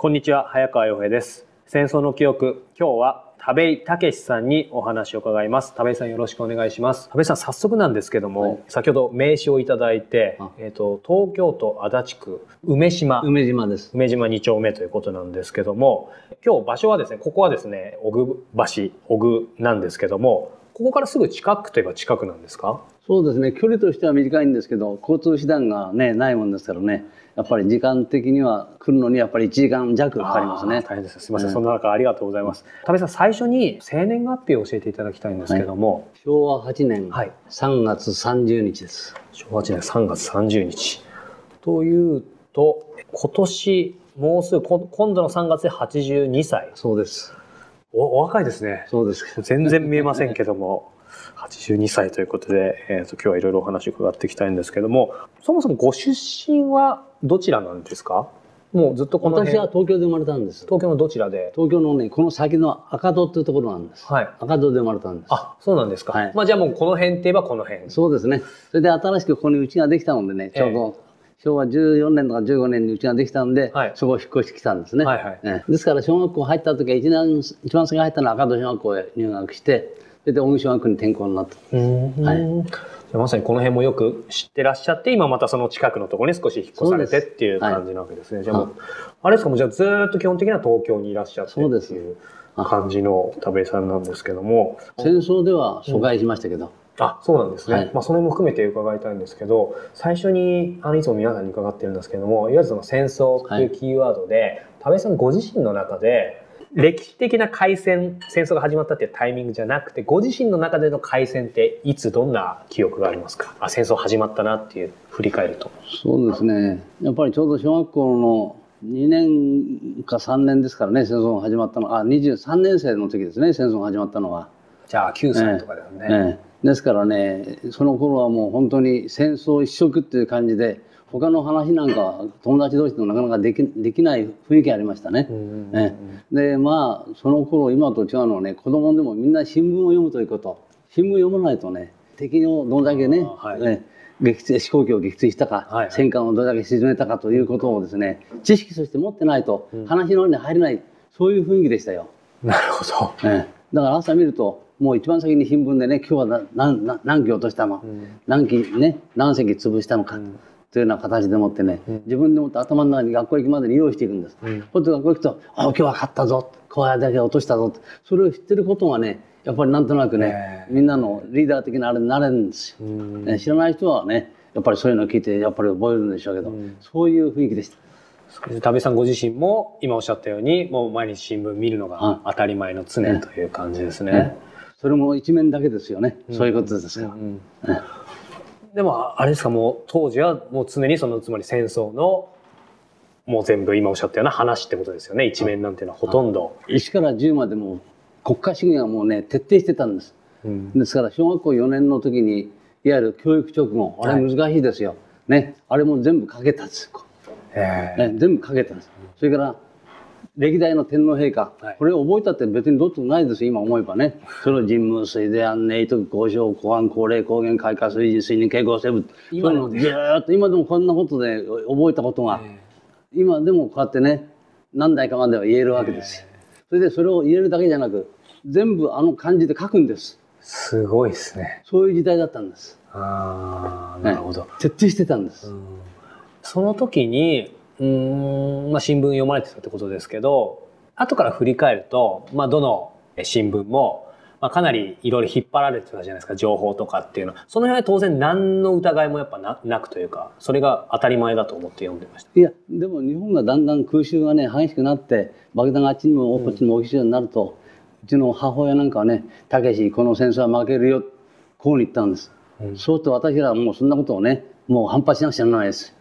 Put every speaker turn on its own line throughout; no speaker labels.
こんにちは、早川洋平です。戦争の記憶、今日は田部井武さんにお話を伺います。田部井さんよろしくお願いします。田部井さん、早速なんですけども、
はい
先ほど名刺をいただいて
あ、
えっ、と、東京都足立区梅島、
梅島です。
梅島2丁目ということなんですけども、今日場所はですね、ここはですね、小具橋、小具なんですけども、ここからすぐ近くといえば近くなんですか？
そうですね。距離としては短いんですけど、交通手段がね、ないもんですからね。やっぱり時間的には来るのにやっぱり1時間弱かかりますね。
大変です。すみません、
うん
そんな中ありがとうございます。田部井さん、最初に生年月日を教えていただきたいんですけども、
昭和8年
はい
3月30日です。
昭和8年3月30日。というと、今年、もうすぐ、こ今度の3月で82歳。
そうです。
おお若いですね。
そうです。
全然見えませんけども、82歳ということで、えー、と今日はいろいろお話を伺っていきたいんですけども、そもそもご出身はどちらなんですか？もうずっとこの辺
私は東京で生まれたんです。
東京のどちらで？
東京のね、この先の赤戸っていうところなんです。
はい。
赤戸で生まれたんです。
あ、そうなんですか。
はい
まあじゃあもうこの辺って言えばこの辺。
そうですね。それで新しくここに家ができたのでね、ちょうど昭和14年とか15年に家ができたんで、
はい。
そこを引っ越してきたんですね。
はいはい。
ええ。ですから小学校入った時は一年一番先に入ったのは赤戸小学校へ入学して、それで小木小学校に転校になった。
うん。
はい。
まさにこの辺もよく知ってらっしゃって今またその近くのところに少し引っ越されてっていう感じなわけですね。じゃあもう、
はい。
あれですかもうじゃあずーっと基本的には東京にいらっしゃってっていう感じの田部井さんなんですけども。
戦争では疎外しましたけど、
あそうなんですね、
はい
まあ、それも含めて伺いたいんですけど最初にあのいつも皆さんに伺ってるんですけどもいわゆるその戦争っていうキーワードで、田部井さんご自身の中で歴史的な開戦戦争が始まったっていうタイミングじゃなくてご自身の中での開戦っていつどんな記憶がありますか？あ戦争始まったなっていう振り返ると。
そうですね。やっぱりちょうど小学校の2年か3年ですからね、戦争が始まったの。あ、23年生の時ですね、戦争が始まったのは。
じゃあ9歳とかだよね。
ええですからねその頃はもう本当に戦争一色っていう感じで他の話なんかは友達同士でもなかなかできできない雰囲気ありましたね。
うん
ええ。でまあその頃今と違うのはね子供でもみんな新聞を読むということ。新聞読まないとね敵をどれだけね、
はい。
ええ撃墜飛行機を撃墜したか、
はいはい。
戦艦をどれだけ沈めたかということをですね知識として持ってないと話の中に入れない、そういう雰囲気でしたよ。
なるほど。
ええ。だから朝見るともう一番先に新聞でね今日はな何何何機落としたの、何機ね？何隻潰したのか、というような形でもってね、自分でもって頭の中に学校行くまでに用意していくんです。
ん。
ほんと学校行くと「あ今日は勝ったぞ」こうやだけ落としたぞ。ってそれを知ってることがねやっぱりなんとなくね、みんなのリーダー的なあれになれるんですよ。
うん。
え知らない人はねやっぱりそういうのを聞いてやっぱり覚えるんでしょうけど、そういう雰囲気でした。
田部さんご自身も今おっしゃったようにもう毎日新聞見るのが当たり前の常という感じですね。
ねそれも一面だけですよね、そういうことですから。
うん
え
でもあれですかもう当時はもう常にそのつまり戦争のもう全部今おっしゃったような話ってことですよね一面なんていうのはほとんど。
1から10までも国家主義がもうね徹底してたんです。
うん
ですから小学校4年の時にいわゆる教育直後あれ難しいですよ。ねあれも全部かけたんです。
ええ
ね、全部かけたんです。それから歴代の天皇陛下、
はい
これを覚えたって別にどっちもないですよ今思えばねそれを人務水で安寧徳交渉公安高齢高原開花水事水任傾向生物
今
のをずーっと今でもこんなことで覚えたことが、今でもこうやってね何代かまでは言えるわけですよ。それでそれを言えるだけじゃなく全部あの漢字で書くんです。
すごいですね。
そういう時代だったんです。
ああなるほど。
徹底してたんです。
その時にうーん、まあ、新聞読まれてたってことですけど後から振り返ると、まあ、どの新聞も、まあ、かなりいろいろ引っ張られてたじゃないですか情報とかっていうのその辺は当然何の疑いもやっぱななくというかそれが当たり前だと思って読んでました。
いやでも日本がだんだん空襲がね激しくなって爆弾があっちにもこっちにも起きるようになると、うちの母親なんかはね「たけしこの戦争は負けるよ」こうに言ったんです。
うん
そうすると私らはもうそんなことをねもう反発しなくちゃならないです。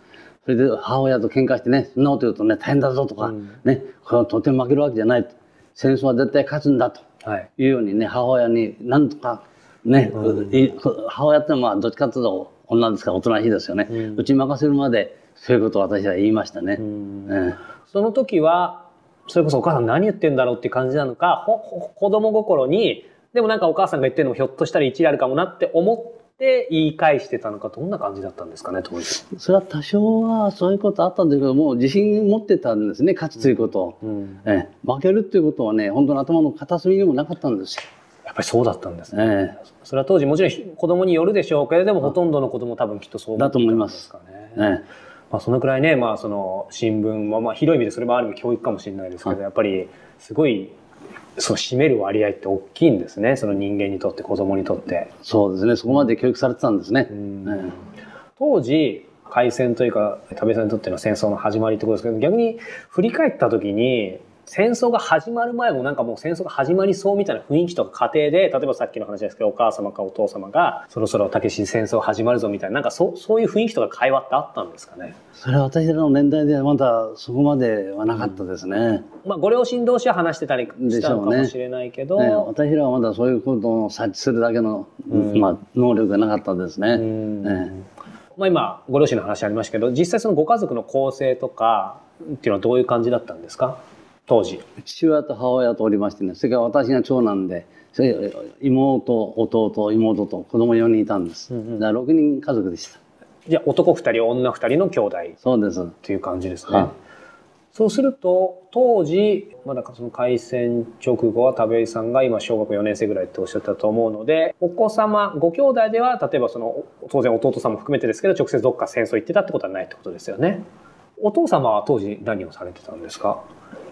それで母親と喧嘩してねそんなこと言うとね大変だぞとか、
うん。
ねこれはとても負けるわけじゃない戦争は絶対勝つんだと。
はい。
いうようにね母親になんとかね、い母親ってのはまあどっちかというと女ですからおとなしいですよね、うちに任せるまでそういうことを私は言いましたね。ええ。
その時はそれこそお母さん何言ってんだろうっていう感じなのか子供心にでもなんかお母さんが言ってるのもひょっとしたら一理あるかもなって思っって言い返してたのかどんな感じだったんですかね当時。
それは多少はそういうことあったんですけども自信持ってたんですね勝つということを、
うん。
ええ。負けるっていうことはね本当に頭の片隅にもなかったんですよ、
やっぱりそうだったんですね、
え
それは当時もちろん子供によるでしょうけれどもほとんどの子供多分きっとそう思ってたんですかね。
ええ
まあ、そのくらいね、まあ、その新聞は、まあ、広い意味でそれもある意味教育かもしれないですけど、
はい。
やっぱりすごいそう占める割合って大きいんですね。その人間にとって子供にとって。
そうですね。そこまで教育されてたんですね、
うん。
え
当時開戦というか田部さんにとっての戦争の始まりってことですけど逆に振り返った時に戦争が始まる前もなんかもう戦争が始まりそうみたいな雰囲気とか家庭で例えばさっきの話ですけどお母様かお父様がそろそろたけし戦争始まるぞみたいななんかそそういう雰囲気とか会話ってあったんですかね、
それは私らの年代ではまだそこまではなかったですね、
まあ、ご両親同士は話してたりしたのかもしれないけど、
ね私らはまだそういうことを察知するだけの、
うん。
まあ、能力がなかったですね、
うん。
え
まあ、今ご両親の話ありましたけど実際そのご家族の構成とかっていうのはどういう感じだったんですか？当時。
父親と母親とおりましてねそれから私が長男でそれ妹弟妹と子供4人いたんです、
うんうん。
だから6人家族でした。
じゃあ男2人女2人の兄弟。
そうです。
っていう感じです
はい。
ね。そうすると当時まだその開戦直後は田部井さんが今小学校4年生ぐらいっておっしゃったと思うのでお子様ご兄弟では例えばその当然弟さんも含めてですけど直接どっか戦争行ってたってことはないってことですよね。お父様は当時何をされてたんですか？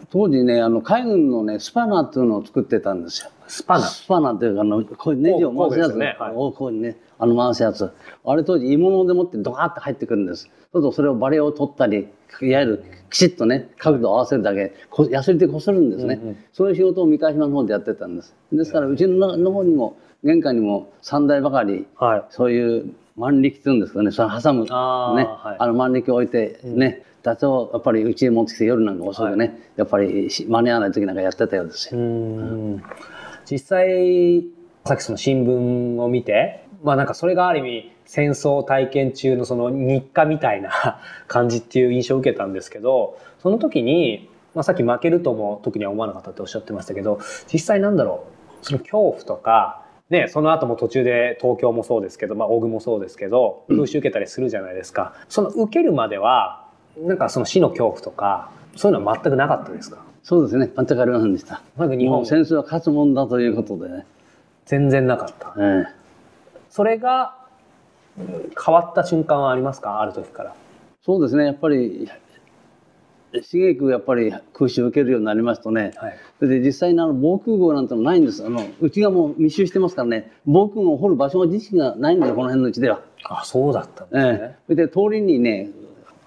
当時ねあの海軍のねスパナっていうのを作ってたんですよ。
スパナ。
スパナっていうかあのこういうネジを回すやつ
ね。はい。
おこうねあの回すやつ。あれ当時鋳物でもってドカーッと入ってくるんです。そうするとそれをバレを取ったりいわゆるきちっとね角度を合わせるだけこヤスリでこするんですね、
うんうん。
そういう仕事を三河島の方でやってたんです。ですからうちのの方にも玄関にも3台ばかり
はい。
そういう万力っていうんですかねそれ挟むね
あーはい。
あの万力を置いてね、だとやっぱりうちに持ってきて夜なんか遅くね、やっぱりし間に合わない時なんかやってたようですよ。
うん。実際さっきその新聞を見てまあなんかそれがある意味戦争体験中のその日課みたいな感じっていう印象を受けたんですけどその時に、まあ、さっき負けるとも特には思わなかったっておっしゃってましたけど実際なんだろうその恐怖とかね、その後も途中で東京もそうですけど、まあ、大具もそうですけど空襲受けたりするじゃないですか、その受けるまではなんかその死の恐怖とかそういうのは全くなかったですか？
そうですね。全くありませんでした。
なんか日本
戦争は勝つもんだということで。ね。
全然なかった。
ええ。
それがうん変わった瞬間はありますか？ある時から。
そうですね。やっぱり刺激やっぱり空襲を受けるようになりますとね、
はい。
それで実際にあの防空壕なんてのないんです。あのうちがもう密集してますからね。防空壕を掘る場所自身がないんですよこの辺のうちでは。
あそうだったんです
え
ね、
え、それで通りにね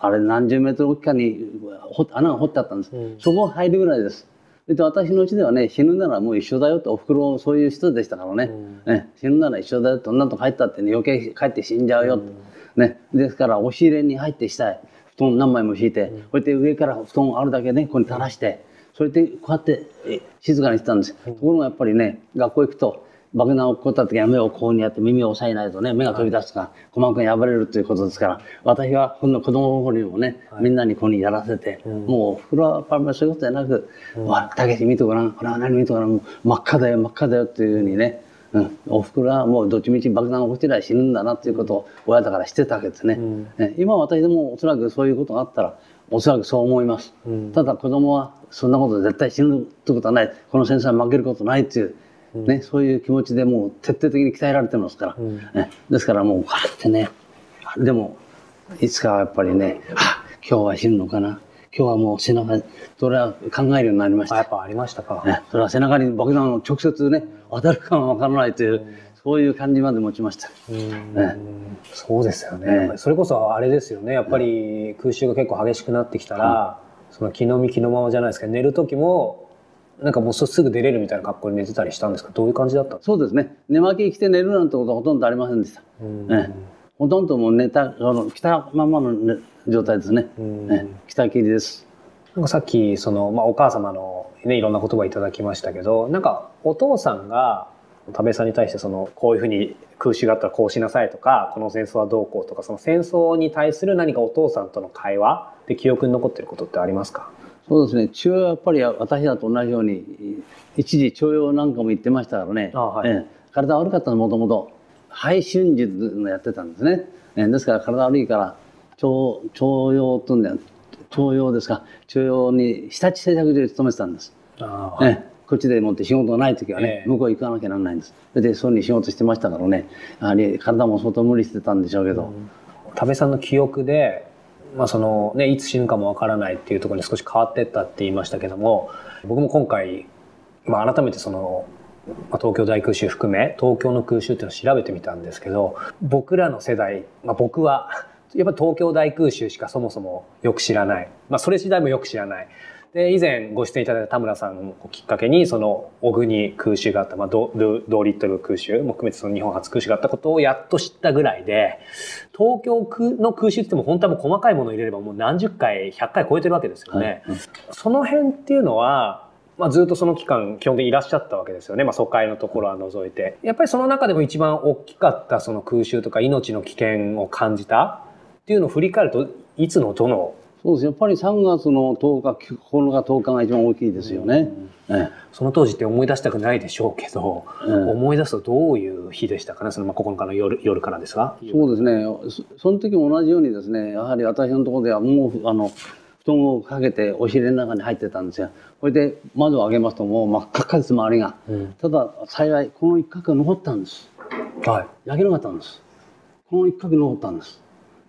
あれ何十メートルかに掘穴が掘ってあったんです、
うん。
そこ入るぐらいです。で私のうちではね死ぬならもう一緒だよっておふくろそういう人でしたからね、ええ死ぬなら一緒だよって女と帰ったって、ね、余計帰って死んじゃうよって、ね、ですから押し入れに入って下へ布団何枚も敷いて、こうやって上から布団あるだけねここに垂らしてそれでこうやってえ静かにしてたんです、ところがやっぱりね学校行くと爆弾を起こった時は目をこうにやって耳を押さえないとね目が飛び出すから鼓膜が破れるということですから私はこの子供の頃にもね、みんなにここにやらせて、もうお風呂はやっぱりそういうことじゃなく「わたけし見てごらんこれは何見てごらんもう真っ赤だよ真っ赤だよ」っていうふうにねうん、おふくろはもうどっちみち爆弾を落ちりゃ死ぬんだなっていうことを親だから知ってたわけですね、ね今私でもおそらくそういうことがあったらおそらくそう思います、ただ子供はそんなことで絶対死ぬってことはない。この戦争は負けることないっていう、ね、そういう気持ちでもう徹底的に鍛えられてますから、ね、ですからもうこうやってね。でもいつかはやっぱりねあ今日は死ぬのかな。今日はもう背中それは考えるようになりました。
あやっぱありましたか、
ね、それは背中に爆弾を直接ね当たるかもわからないという、そういう感じまで持ちました。
うん。
ね。
そうですよね、
ね。
それこそあれですよね。やっぱり空襲が結構激しくなってきたら、その気の身気のままじゃないですけど寝る時もなんかもうすぐ出れるみたいな格好に寝てたりしたんですか？どういう感じだった？
そうですね。寝巻き着て寝るなんてことはほとんどありませんでした。
うん。
ね。ほとんどもう寝たあの着たままの、ね、状態ですね。
ん。
ね。着たきりです。
なんかさっきその、まあ、お母様の、ね、いろんな言葉いただきましたけどなんかお父さんが田部さんに対してそのこういうふうに空襲があったらこうしなさいとかこの戦争はどうこうとかその戦争に対する何かお父さんとの会話で記憶に残ってることってありますか？
そうですね父親はやっぱり私らと同じように一時徴用なんかも言ってましたからね、
あはい
ええ体悪かったのもともと肺春術のやってたんですね。えですから体悪いから、徴徴用とんだよ。徴用ですか。徴用に日立製作所に勤めてたんです。ね、こっちでもって仕事がない時はね、向こう行かなきゃならないんです。で、そうに仕事してましたからね、やはり体も相当無理してたんでしょうけど。うん、
多部さんの記憶で、まあそのね、いつ死ぬかもわからないっていうところに少し変わってったって言いましたけども、僕も今回、まあ改めてその、まあ、東京大空襲含め東京の空襲っていうのを調べてみたんですけど僕らの世代、まあ、僕はやっぱ東京大空襲しかそもそもよく知らない、まあ、それ次第もよく知らない。で以前ご出演いただいた田村さんをきっかけにその小国空襲があった、まあ、ドドリットル空襲も含めてその日本初空襲があったことをやっと知ったぐらいで東京の空襲っても本当はもう細かいものを入れればもう何十回100回超えてるわけですよね。はい、その辺っていうのはまあ、ずっとその期間基本的にいらっしゃったわけですよね、まあ、疎開のところは除いて。やっぱりその中でも一番大きかったその空襲とか命の危険を感じたっていうのを振り返るといつのどの
そうですやっぱり3月の10日9日10日が一番大きいですよね、
うん、その当時って思い出したくないでしょうけど、うん、思い出すとどういう日でしたかね？そのまあ9日の夜夜からですか
そうですね。その時も同じようにですねやはり私のところではもうあの布団をかけてお尻の中に入ってたんですよ。これで窓を開けますともう真っ赤っかです周りが、うん、ただ幸いこの一角が残ったんです。はい。焼けなかったんです。この一角残ったんです。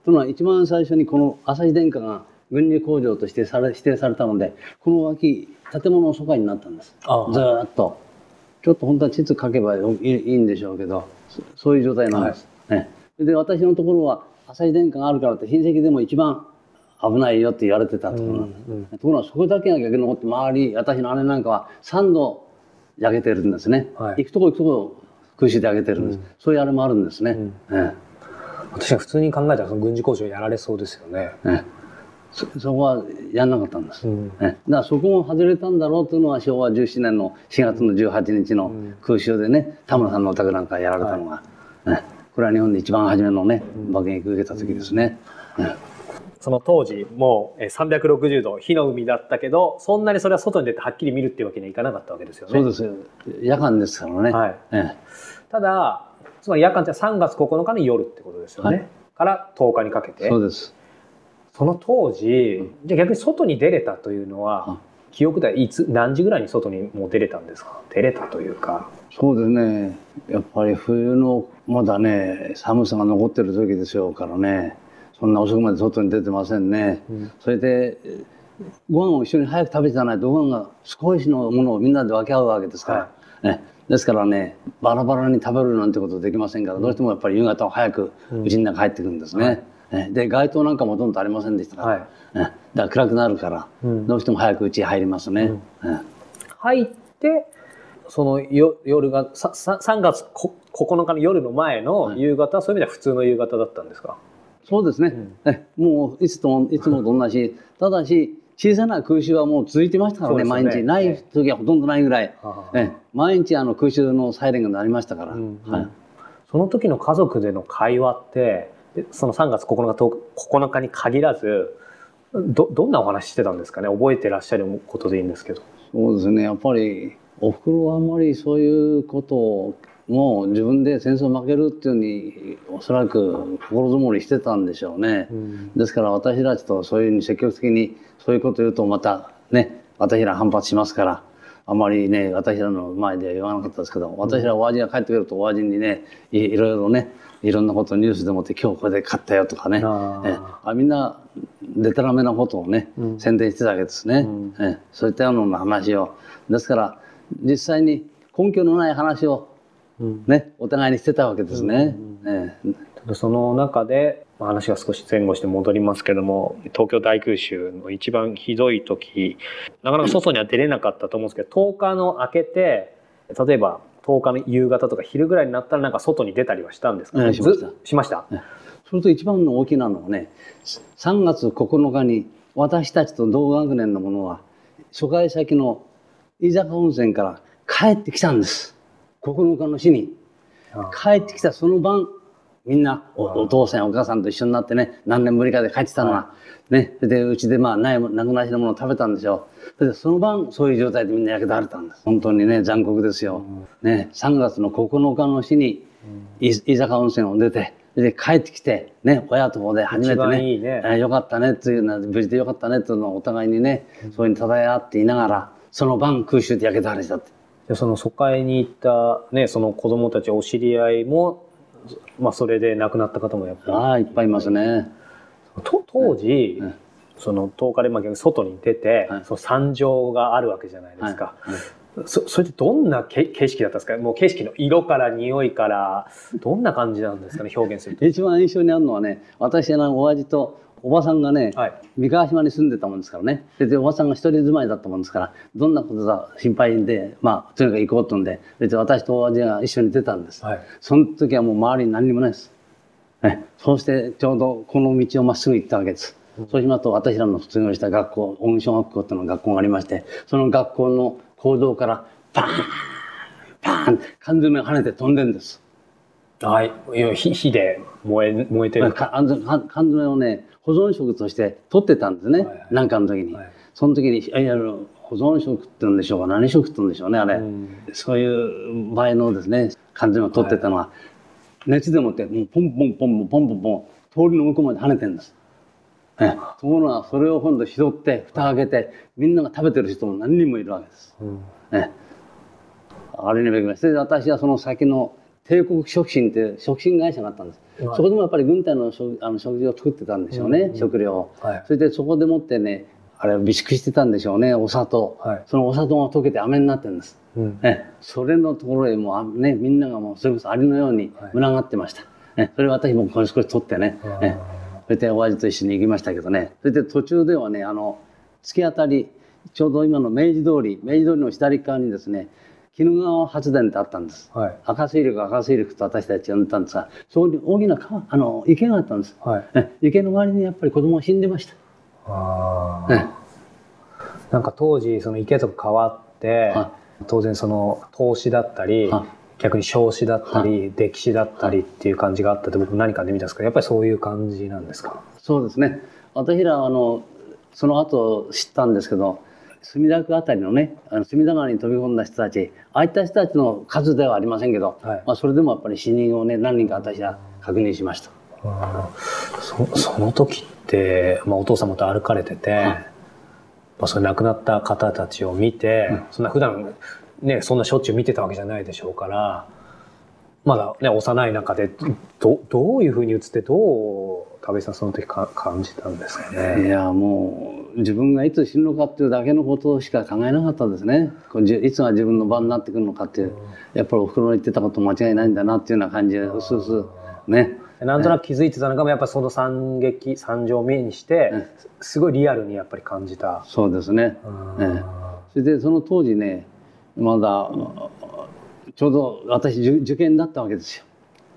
というのは一番最初にこの朝日電化が軍事工場としてされ指定されたのでこの脇建物の疎開になったんです。ずっと。ちょっと本当は地図書けばいいんでしょうけどそういう状態なんです、はい、ね、で私のところは朝日電化があるからって親戚でも一番危ないよって言われてたところ、うんうん、ところがそこだけが逆に残って周り私の姉なんかは3度焼けてるんですね、はい、行くとこ行くとこ空襲で焼けてるんです、うん、そういうあれもあるんですね、うん。ね
私は普通に考えたらその軍事工場やられそうですよね。ね
そそこはやんなかったんです、うん、ね、だからそこも外れたんだろうというのは昭和17年の4月の18日の空襲でね、田村さんのお宅なんかやられたのが、はい、ね、これは日本で一番初めのね爆撃受けた時ですね。
うん。その当時もう360度火の海だったけどそんなにそれは外に出てはっきり見るっていうわけにはいかなかったわけですよね。
そうです夜間ですからね。はい、
ええ、ただつまり夜間って3月9日の夜ってことですよね。はい、から10日にかけて。
そうです。
その当時、じゃ逆に外に出れたというのは、記憶ではいつ何時ぐらいに外にもう出れたんですか？出れたというか。
そうですね。やっぱり冬のまだね寒さが残ってる時でしょうからね。そんな遅くまで外に出てませんね、うん、それでご飯を一緒に早く食べてないとご飯が少しのものをみんなで分け合うわけですから、はい、ね、ですからねバラバラに食べるなんてことできませんから、どうしてもやっぱり夕方は早くうちの中入ってくるんですね。で街灯なんかもほとんどありませんでしたから、はい、だから暗くなるから、どうしても早くうち入りますね。
入ってそのよ夜がさ3月9日の夜の前の夕方、はい、そういう意味では普通の夕方だったんですか？
そうですね、うん、もういつといつもと同じ。ただし小さな空襲はもう続いてましたからね、ね。毎日。ない時はほとんどないぐらい。え。毎日あの空襲のサイレンが鳴りましたから。うんうん、はい、
その時の家族での会話って、その3月9日 ,9 日に限らず、ど、どんなお話してたんですかね？覚えてらっしゃることでいいんですけど。
そうですね。やっぱり、おふくろはあんまりそういうことをもう自分で戦争負けるっていうふうにおそらく心づもりしてたんでしょうね、うん、ですから私たちとそういうふうに積極的にそういうこと言うとまたね私ら反発しますからあまりね私らの前では言わなかったですけど私らお味が帰ってくるとお味にねいろいろねいろんなことをニュースでもって今日これで勝ったよとかね。えあみんなでたらめなことをね、うん、宣伝してたわけですね、うん、えそういったような話を。ですから実際に根拠のない話をね、お互いにしてたわけですね。
その中で話が少し前後して戻りますけども東京大空襲の一番ひどい時なかなか外には出れなかったと思うんですけど10日の明けて例えば10日の夕方とか昼ぐらいになったらなんか外に出たりはしたんですか、
ね、しました。
しました、
それと一番の大きなのはね3月9日に私たちと同学年の者は疎開先の飯坂温泉から帰ってきたんです。9日の日に。帰ってきたその晩みんなお父さんお母さんと一緒になってね何年ぶりかで帰ってたのが、ね。でうちでまあないなくなしのものを食べたんでしょう。でその晩そういう状態でみんな焼けたれたんです。本当にね残酷ですよ、ね。3月の9日の日にい伊坂温泉を出て、で帰ってきて、ね、親とこで初めてね、
いいね。
あよかったねっていうのは、無事でよかったねっていうのをお互いにね、そういうふうに漂って言いながら、その晩空襲で焼けた話だって。
でその疎開に行った、ね、その子供たちお知り合いも、まあ、それで亡くなった方もやっぱり。
ああ、いっぱいいますね。
と当時、
うん
その10日でまあ逆に外に出て、
はい。
その惨状があるわけじゃないですか、
はい。はい
そそれってどんなけ景色だったんですか？もう景色の色から匂いからどんな感じなんですかね？表現すると。
一番印象にあるのはね、私の親父とおばさんがね、
はい
三河島に住んでたもんですからね。ででおばさんが一人住まいだったもんですから、どんなことだ心配で、まあ、とにかく行こうとんで、で私と親父が一緒に出たんです。
はい
その時はもう周りに何にもないです。ね、そうしてちょうどこの道をまっすぐ行ったわけです。そうしますと私らの卒業した学校、音小学校っていうのが学校がありまして、その学校の講堂からパーンパーン缶詰が跳ねて飛んでんです。
はい、いや火火で燃え燃えてる。
缶詰をね保存食として取ってたんですね、
はいはい。
なんかの時に、
はい。
その時にいわゆる保存食って言うんでしょうか何食って言うんでしょうねあれ、
うん。
そういう場合のですね缶詰を取ってたのは、熱でもってもうポンポンポンポンポンポンポン通りの向こうまで跳ねてるんです。ね、ところがそれを今度拾って蓋開けてみんなが食べてる人も何人もいるわけです。
うん。
ね、あれにべきましてで私はその先の帝国食品っていう食品会社があったんです、
はい。
そこでもやっぱり軍隊の食あの食事を作ってたんでしょうね、
うん。
食料を、
はい。
それでそこでもってねあれを備蓄してたんでしょうねお砂糖、
はい。
そのお砂糖が溶けて飴になってるんです、
うん。
ね、それのところへもうあねみんながもうそれこそアリのように
はい。
群がってました、ね、それ私もこれ少し取ってね。ねそれで親父と一緒に行きましたけどね。それで途中ではねあの突き当たりちょうど今の明治通り明治通りの左側にですね鬼怒川発電ってあったんです。
はい。
赤水力赤水力と私たち呼んでたんですがそこに大きな川あの池があったんです、
はい。
ね池の周りにやっぱり子供が死んでました、
あー。
ね
なんか当時その池とか変わって、
は
当然その投資だったり、
は
逆に少子だったり、歴史だったりっていう感じがあったって僕何かで見たんですけどやっぱりそういう感じなんですか？
そうですね。私らはあのその後知ったんですけど墨田区あたりのねあの隅田川に飛び込んだ人たちああいった人たちの数ではありませんけど、
はい。
まあ、それでもやっぱり死人をね何人か私は確認しました。
そその時って、まあ、お父様と歩かれてて、まあ、それ亡くなった方たちを見て、そんな普段ねそんなしょっちゅう見てたわけじゃないでしょうからまだね幼い中でどどういうふうに映ってどう田部さんその時か感じたんですか
い
ね。
やもう自分がいつ死ぬのかっていうだけのことしか考えなかったですね。いつが自分の番になってくるのかっていうやっぱりおふくろの言ってたこと間違いないんだなっていうような感じでうすうすね。
なんとなく気づいてたのがやっぱその惨劇惨状を目にして
うん
すごいリアルにやっぱり感じた。
そうですね、それでその当時ねまだちょうど私受受験だったわけですよ。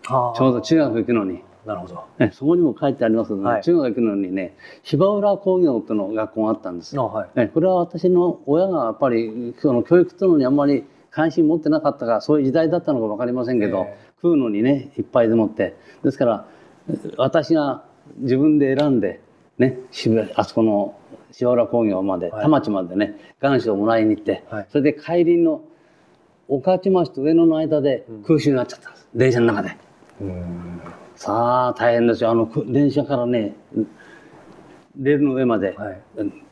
ちょうど中学行くのに、
なるほど。
ね、そこにも書いてありますけどね、
はい。
中学行くのにね芝浦工業っていうの学校があったんです、
あはい。
ね、これは私の親がやっぱりその教育というのにあんまり関心持ってなかったからそういう時代だったのか分かりませんけど、
え。
食うのにねいっぱいでもって。ですから私が自分で選んでね渋谷あそこの芝浦工業まで、
はい。
田町までね願書をもらいに行って、
はい。
それで帰りの御徒町と上野の間で空襲になっちゃったんです、電車の中で。
うん。
さあ大変ですよ。あのく電車からねレールの上まで、
はい。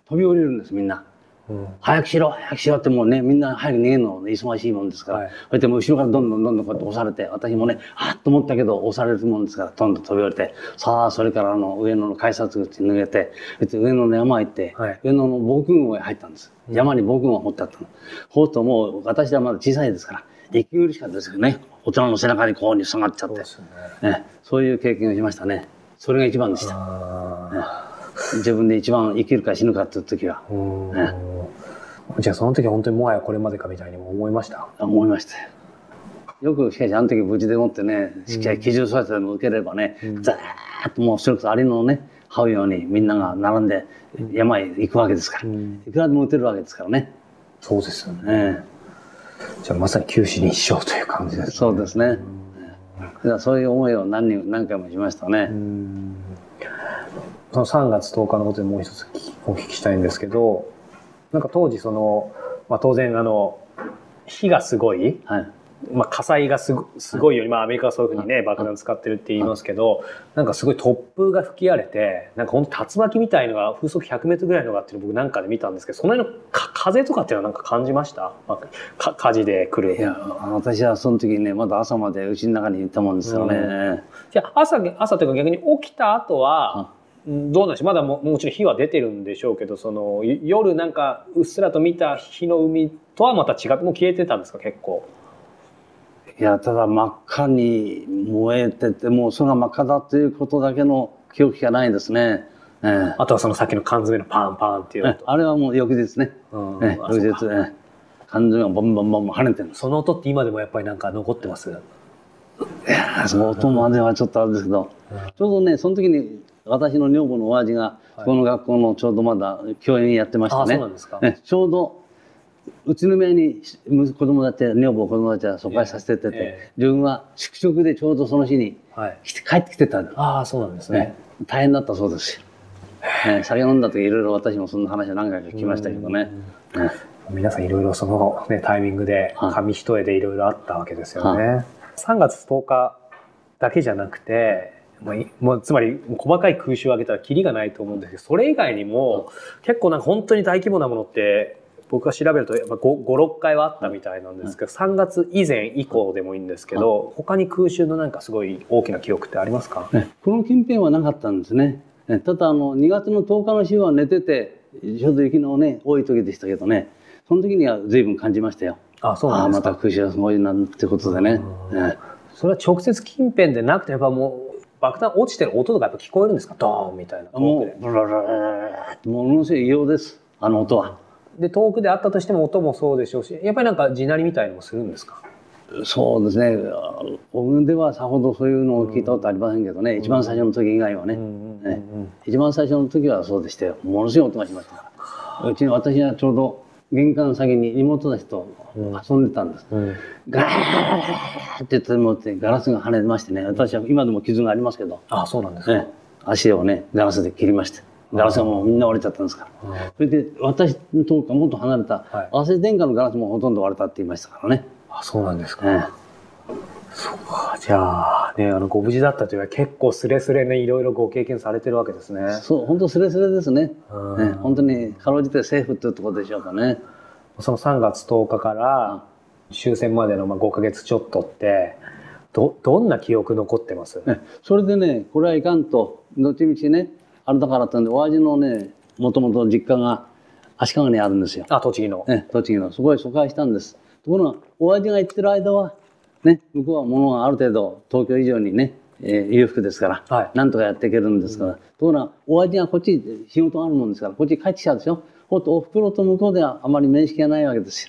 飛び降りるんですみんな。
うん
早くしろ早くしろってもうねみんな早く逃げるの忙しいもんですから、
はい。
それでもう後ろからどんどんどんどんこうやって押されて私もねあっと思ったけど押されるもんですからどんどん飛び降りて。さあそれからあの上野の改札口抜けて上野の山行って、
はい。
上野の防空壕へ入ったんです。山に防空壕が掘ってあったの。ほうともう私はまだ小さいですから息苦しかったですよね大人の背中にこうに下がっちゃって。
そうね。
ね、そういう経験をしましたね。それが一番でした。
あ
自分で一番生きるか死ぬかっていう時は。
じゃあその時は本当にもはやこれまでかみたいにも思いました？
思いました。よよくしかしあの時無事でもってねしっかり基準操作でも受ければね、ザーッともうそれこそアリのね這うようにみんなが並んで山へ行くわけですから、
ん。
いくらでも撃てるわけですからね、
そうですよね。
え
じゃあまさに九死に一生という感じです
え
ね。
そうですね、だからそういう思いを何人何回もしましたね、
うんその3月10日のことでもう一つお聞きしたいんですけどなんか当時その、まあ、当然あの火がすごい
はい。
まあ、火災がすごすごいより、まあ、アメリカはそういうふうにね爆弾使ってるって言いますけどなんかすごい突風が吹き荒れてなんか本当竜巻みたいのが風速100メートルぐらいのがあって僕なんかで見たんですけどその辺のか風とかっていうのはなんか感じました、まあ、か火事で来る。
いや私はその時にねまだ朝までうちの中にいたもんですよね、
じゃあ朝朝というか逆に起きた後はうんどうなんでしょう。まだももちろん火は出てるんでしょうけどそのい夜なんかうっすらと見た火の海とはまた違ってもう消えてたんですか結構。
いやただ真っ赤に燃えててもうそれが真っ赤だということだけの記憶がないですね、ええ。
あとはそのさっきの缶詰のパンパンっていう。
あれはもう翌日ね、
うん。
え翌日、ええ。感情がボンボンボンボン跳ねてる
その音って今でもやっぱりなんか残ってます？
いやその音まではちょっとあれですけど、ちょうどねその時に私の女房の親父が
はい。
この学校のちょうどまだ教員やってました
あ、
ね、
そうなんですか。
えちょうどうちの目に息子供たち女房子供たちは疎開させててて、
ええ。
自分は宿直でちょうどその日に帰ってきてたんだ、
ああ、そうなんですね。
ね。大変だったそうです。よ、え酒飲んだ時いろいろ私もそんな話は何回か聞きましたけどね、え。
皆さんいろいろその、ね、タイミングで
はい。
紙一重でいろいろあったわけですよね。3月10日だけじゃなくて、もういもうつまり細かい空襲を上げたらキリがないと思うんですけどそれ以外にも結構なんか本当に大規模なものって僕が調べるとやっぱ56回はあったみたいなんですけど3月以前以降でもいいんですけど他に空襲のなんかすごい大きな記憶ってありますか？
ね。この近辺はなかったんですね。えただあの2月の10日の週は寝ててちょうど雪のね多い時でしたけどね。その時には随分感じましたよ。
あそう
ああ
なんですか。
また空襲がすごいなってことでね、え
それは直接近辺でなくてやっぱもう爆弾落ちてる音とかやっぱ聞こえるんですか？ドーンみたいな。
もうブラブラブラものすごい異様ですあの音は
で遠くであったとしても音もそうでしょうしやっぱりなんか地鳴りみたいのもするんですか
そうですねオウンではさほどそういうのを聞いたことありませんけどね、一番最初の時以外はね、ね一番最初の時はそうでしたよものすごい音がしましたうちに私はちょうど玄関先に妹たちと遊んでたんです、
うん。
ガーって言ってもってガラスが跳ねましてね私は今でも傷がありますけど、
あそうなんですか、
ね、足をねガラスで切りまして。ガラスがもうみんな割れちゃったんですから。それで私のとこからもっと離れた
はい。
早稲田電化のガラスもほとんど割れたって言いましたからね、
あそうなんですか、
え
あじゃあねあのご無事だったというのは結構スレスレねいろいろご経験されてるわけですね。
えそう本当スレスレですね、
うん。
ね本当にかろうじてセーフっていうところでしょうかね。
その3月10日から終戦までのまあ5ヶ月ちょっとってどどんな記憶残ってます、
ねそれでねこれはいかんと後々ねあれだからってんで親父のねもともと実家が足利にあるんですよ。
あ栃木の、
ね、栃木の。そこへ疎開したんです。ところが親父が行ってる間はね向こうは物がある程度東京以上にね、えー裕福ですから、
はい。
なんとかやっていけるんですから、ところが親父がこっちに仕事があるもんですからこっちに帰ってきちゃうでしょ？ほんとおふくろと向こうではあまり面識がないわけです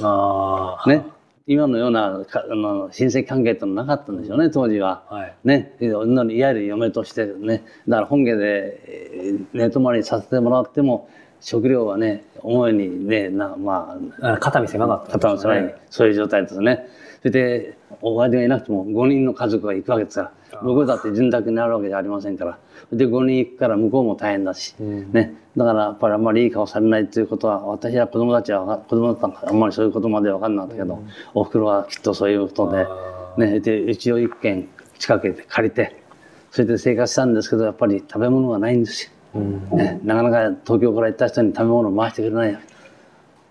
よ。
ああ
ね。今のようなかあの親戚関係ってのなかったんでしょうね当時は。
はい。
ね、いわゆる嫁としてね。だから本家でえー寝泊まりさせてもらっても食料はね思いにねなまあ
あ肩身狭かったん
肩の
ですね。
狭いそういう状態ですね。それで親父がいなくても5人の家族が行くわけですから向こうだって潤沢になるわけじゃありませんから。で5人行くから向こうも大変だし、
ん。
ね、だからやっぱりあんまりいい顔されないということは私は子供たちは子供だったからあんまりそういうことまで分かんなかったけど、おふくろはきっとそういうことで,、ね、で一応一軒近くで借りてそれで生活したんですけどやっぱり食べ物がないんですよ。ね、なかなか東京から行った人に食べ物を回してくれない。よ。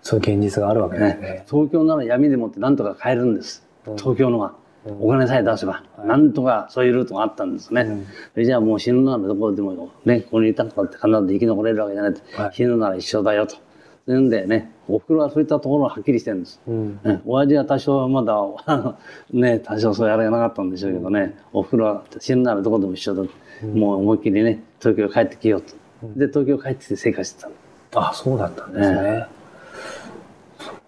そういう現実があるわけですね。
ね、東京なら闇でもってなんとか買えるんです、東京のが、お金さえ出せば、なんとかそういうルートがあったんですね、それじゃあもう死ぬならどこでもねここにいたからって必ず生き残れるわけじゃないと、
はい。
死ぬなら一緒だよと。そういうんでねおふくろはそういったところがはっきりしてるんです、
うん。
ね親父は多少はまだ ね多少そうやれがなかったんでしょうけどね、おふくろは死ぬならどこでも一緒だと、もう思いっきりね東京帰ってきようと、で東京帰ってきて生活してたの。
あそうだったんですね。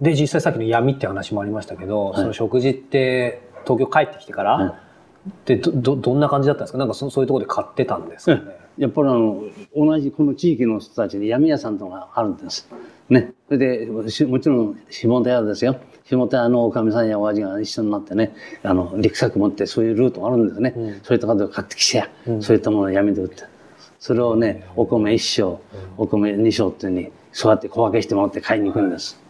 で実際さっきの闇って話もありましたけど、その食事って東京帰ってきてから、でどどどんな感じだったんですか？なんかそそういうところで買ってたんですかね、
やっぱりあの同じこの地域の人たちに闇屋さんというのがあるんです。ね、それでしもちろん下手屋ですよ。下手屋のおかみさんやお味が一緒になってねあのリュックサック持ってそういうルートがあるんですね、そういったことを買ってきてや、そういったものを闇で売って。それをねお米一升お米二升っていうふうにそうやって小分けしてもらって買いに行くんです。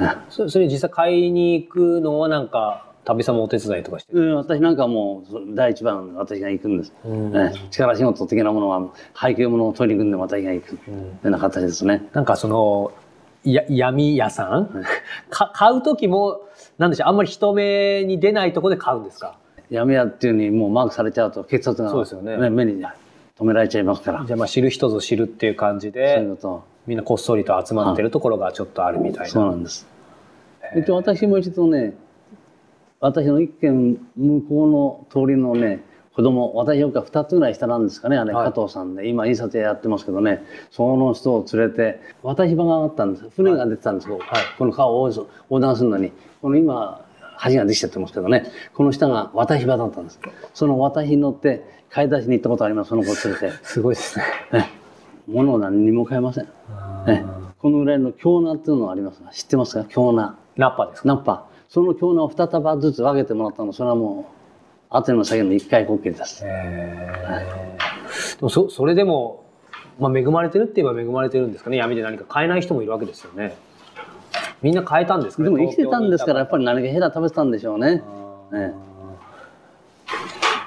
ね。
そそれ実際買いに行くのはなんか田部さんもお手伝いとかして
うん、私なんかもう第一番私が行くんです、
うん。
ええ。力仕事的なものは配給物を取りに行くんで私が行く、うような形ですね。
なんかそのや闇屋さん、か買う時もなんでしょうあんまり人目に出ないところで買うんですか？
闇屋っていうにもうマークされちゃうと血圧が、
そうですよね。
目に止められちゃいますから。
じゃあまあ知る人ぞ知るっていう感じ
そういう
で
こと。
みんなこっそりと集まってるところがちょっとあるみたいな。
そうなんです一応私も一度ね私の一軒向こうの通りのね子供私よりか2つぐらい下なんですかねあれ、
はい。
加藤さんで今印刷屋やってますけどね。その人を連れて渡し場があったんです。船が出てたんですよ、
はい。
この川を横断するのに。この今橋ができちゃってますけどね。この下が渡し場だったんです。その渡しに乗って買い出しに行ったことあります。その子を連れて。
すごいですね。
え物を何にも買えません。えこのぐらいの京菜っていうのがありますが知ってますか？京菜
ナッパですか？
ナッパ。その京菜を2束ずつ分けてもらったの。それはもう後にも先にも一回こっきりです
へー。でもそそれでも、まあ、恵まれてるって言えば恵まれてるんですかね。闇で何か買えない人もいるわけですよね。みんな買えたんですかね？
でも生きてたんですからやっぱ
り。
り何かヘラ食べてたんでしょうね。え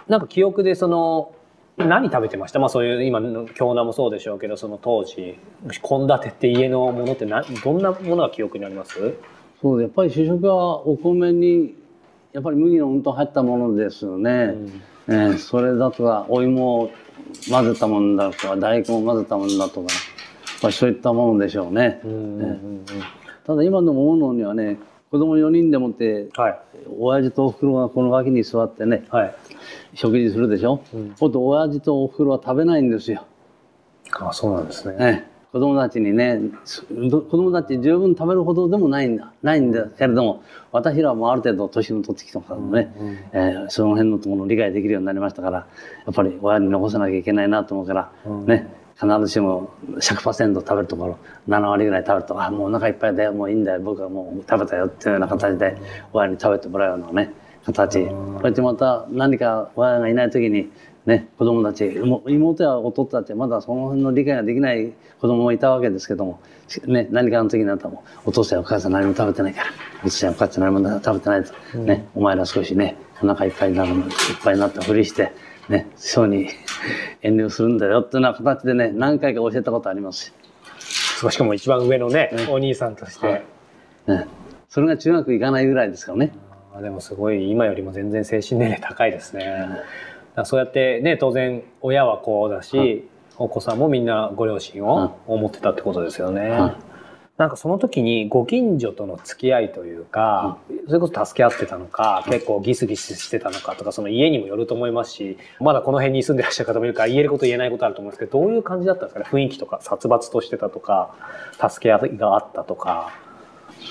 なんか記憶でその何食べてました？まあそういう今の京菜もそうでしょうけどその当時献立って家のものってなどんなものが記憶にあります？
そうやっぱり主食はお米にやっぱり麦のうんと入ったものですよね、えーそれだとかお芋を混ぜたものだとか大根を混ぜたものだとかやっぱりそういったものでしょうね、
うんうんうん
ただ今のものにはね子供4人でもって
はい。
親父とおふくろがこの脇に座ってね
はい。
食事するでしょ、
うん。
ほんと親父とおふくろは食べないんですよ、
あそうなんですね。
ええ子供たちにね子供たち十分食べるほどでもないんだないんだけれども私らはもうある程度年を取ってきたからね、えーその辺のところを理解できるようになりましたからやっぱり親に残さなきゃいけないなと思うから、
うん。
ね必ずしも100%食べるところ7割ぐらい食べるとかもうお腹いっぱいだよもういいんだよ僕はもう食べたよっていうような形で親に食べてもらうようなね形。こうやってまた何か親がいない時にね子供たちも妹や弟たちはまだその辺の理解ができない子供もいたわけですけども、ね、何かの時になったらお父さんやお母さん何も食べてないからお父さんやお母さん何も食べてないと、ねお前ら少しねお腹いっぱいになるいっぱいになったふりしてねそうに 遠慮するんだよっていうような形でね何回か教えたことあります
そうしかも一番上のね、お兄さんとして、
はい。ね、それが中学行かないぐらいですからね。
あでもすごい今よりも全然精神年齢高いですね。だからそうやってね当然親はこうだし、
はい。
お子さんもみんなご両親を思ってたってことですよね。
はい。
なんかその時にご近所との付き合いというか、それこそ助け合ってたのか、結構ギスギスしてたのかとかその家にもよると思いますしまだこの辺に住んでらっしゃる方もいるから言えること言えないことあると思うんですけどどういう感じだったんですかね？雰囲気とか殺伐としてたとか助け合いがあったとか。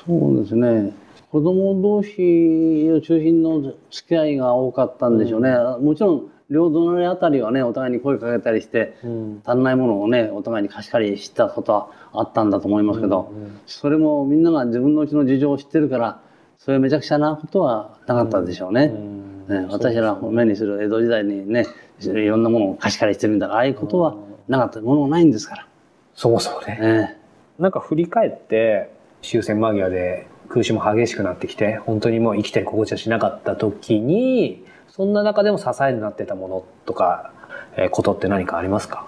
そうですね子供同士を中心の付き合いが多かったんでしょうね、もちろん両隣あたりはねお互いに声かけたりして
うん。
足んないものをねお互いに貸し借りしたことはあったんだと思いますけど、
うん
それもみんなが自分のうちの事情を知ってるからそういうめちゃくちゃなことはなかったでしょうね。ね私らを目にする江戸時代にねいろんなものを貸し借りしてるんだからああいうことはなかったものはないんですから。
そもそもね。
え。
なんか振り返って終戦間際で空襲も激しくなってきて本当にもう生きてる心地はしなかった時にそんな中でも支えになってたものとか、えーことって何かありますか？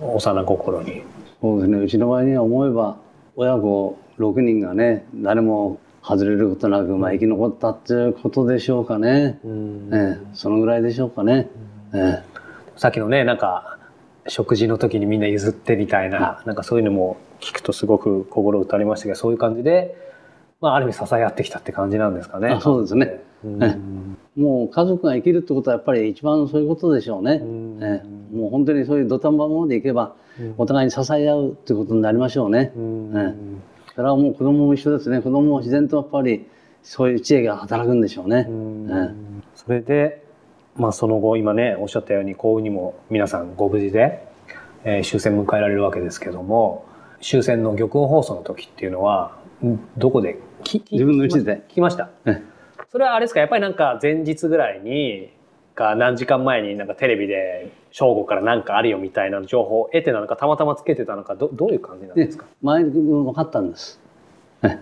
幼心に。
そうですね。うちの場合には思えば親子6人がね誰も外れることなく、まあ、生き残ったっていうことでしょうかね、ええそのぐらいでしょうかね、え
さっきのねなんか食事の時にみんな譲ってみたいななんかそういうのも聞くとすごく心打たれましたけどそういう感じで、まあ、ある意味支え合ってきたって感じなんですかね。
あそうですね。もう家族が生きるってことはやっぱり一番そういうことでしょうね、
ん。
ええ。もう本当にそういう土壇場までいけばお互いに支え合うってことになりましょうね、
うん。
えそれはもう子供も一緒ですね。子供も自然とやっぱりそういう知恵が働くんでしょうね、え
それで、まあ、その後今ねおっしゃったように幸運にも皆さんご無事で、えー終戦迎えられるわけですけども終戦の玉音放送の時っていうのはんどこで？
自分の家で。
聞きました。
え
それはあれですか？やっぱりなんか前日ぐらいにか何時間前になんかテレビで正午から何かあるよみたいな情報を得てなのかたまたまつけてたのかどどういう感じなん
で
ですか、
前に分かったんです、え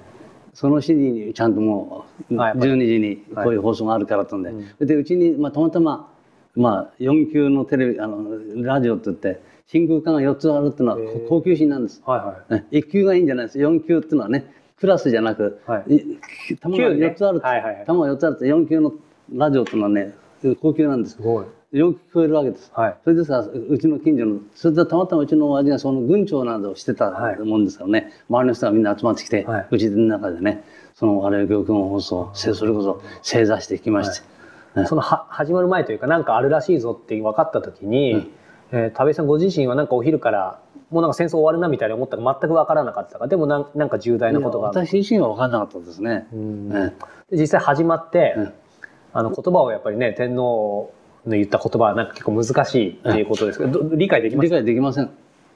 その日にちゃんとも
あやっぱり。
12時にこういう放送があるからとんで、でうちに、まあ、たまたま、まあ、4級のテレビあのラジオって言って真空管が4つあるっていうのはこ高級品なんです。
はいはい。
ね1級がいいんじゃないです。4級っていうのはねクラスじゃなく、
はい。
い玉が
級ね。
4つあるって、
はいはいはい。
玉が4つあるって4級のラジオっていうのはね高級なんです。
すごい。
よく聞こえるわけです、
はい。
それでさうちの近所のそれでたまたまうちの親父がその軍長などをしてた
はい。
もんですからね、周りの人がみんな集まってきて、
はい。う
ちの中でねその我々教訓放送せそれこそ正座してきまして、
そのは始まる前というかなんかあるらしいぞって分かった時に、えー田部井さんご自身はなんかお昼からもうなんか戦争終わるなみたいに思ったか全く分からなかったか。でもなんなんか重大なことが
私自身は分からなかったですね、
ん。
え
で実際始まって、
うん
あの言葉をやっぱりね天皇の言った言葉はなんか結構難しいっていうことですけど、ど理解できました
解できません、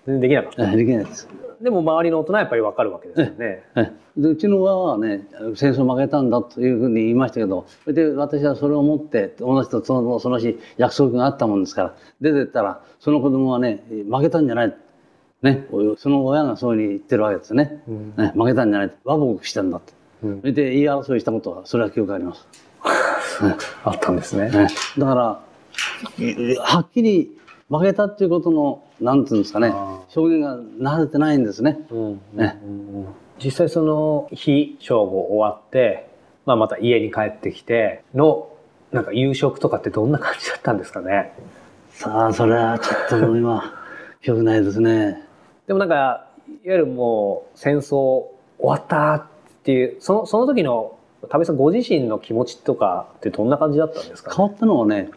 全然できなかった。
ええできないです
でも周りの大人はやっぱり分かるわけですよね、
ええ。でうちの親はね戦争負けたんだというふうに言いましたけどそれで私はそれを持って同じとそのその日約束があったもんですから出てったらその子供はね負けたんじゃない、ね、その親がそういうふうに言ってるわけですね,、ね。負けたんじゃない。和睦したんだと、
うん。
それで言い争いしたことはそれは記憶あります、
あったんですね、
ね、だからはっきり負けたっていうことのなんていうんですかね
あ
証言が慣れてないんですね。
実際その日正午終わって、まあ、また家に帰ってきてのなんか夕食とかってどんな感じだったんですかね？
さあそれはちょっと今 記憶ないですね。
でもなんかいわゆるもう戦争終わったっていうそのその時の田部さんご自身の気持ちとかってどんな感じだったんですか、
変わったのはね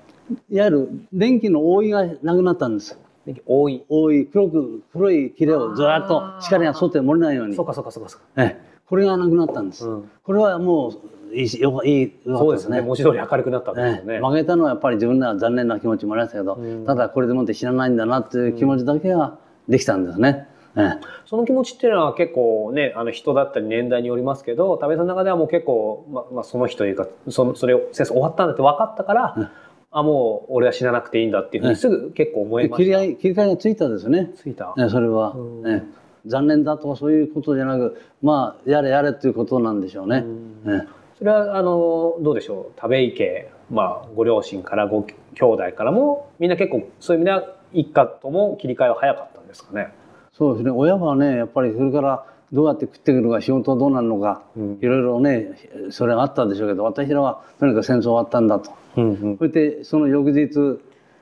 いわゆる電気の覆いがなくなったんです。
多い
覆い黒く黒い切れをずっと光が外へ漏れないように
そうかそうかそうかそうか、
ええこれがなくなったんです。
うん
これはもういいしよかいいよかった
そうですね文字通り明るくなったんですよね、
ええ負けたのはやっぱり自分では残念な気持ちもありましたけど、
うん
ただこれでもって死なないんだなっていう気持ちだけはできたんですね。ええ
その気持ちっていうのは結構ねあの人だったり年代によりますけど田部さんの中ではもう結構、ままあ、その日というかそのそれを戦争終わったんだって分かったから、
うん
あもう俺は死ななくていいんだっていうふうにすぐ結構思いました、
切り合い切り替えがついたですね。
ついた、
えそれは、
うん。
え残念だとかそういうことじゃなくまあやれやれということなんでしょうね。え
それはあのどうでしょう？田部井家、まあ、ご両親からご兄弟からもみんな結構そういう意味では一家とも切り替えは早かったんですかね。
そうですね。親はねやっぱりそれからどうやって食ってくるか仕事はどうなるのか、
うん。
いろいろねそれがあったんでしょうけど私らはとにかく戦争終わったんだと。
うんうん。
それでその翌日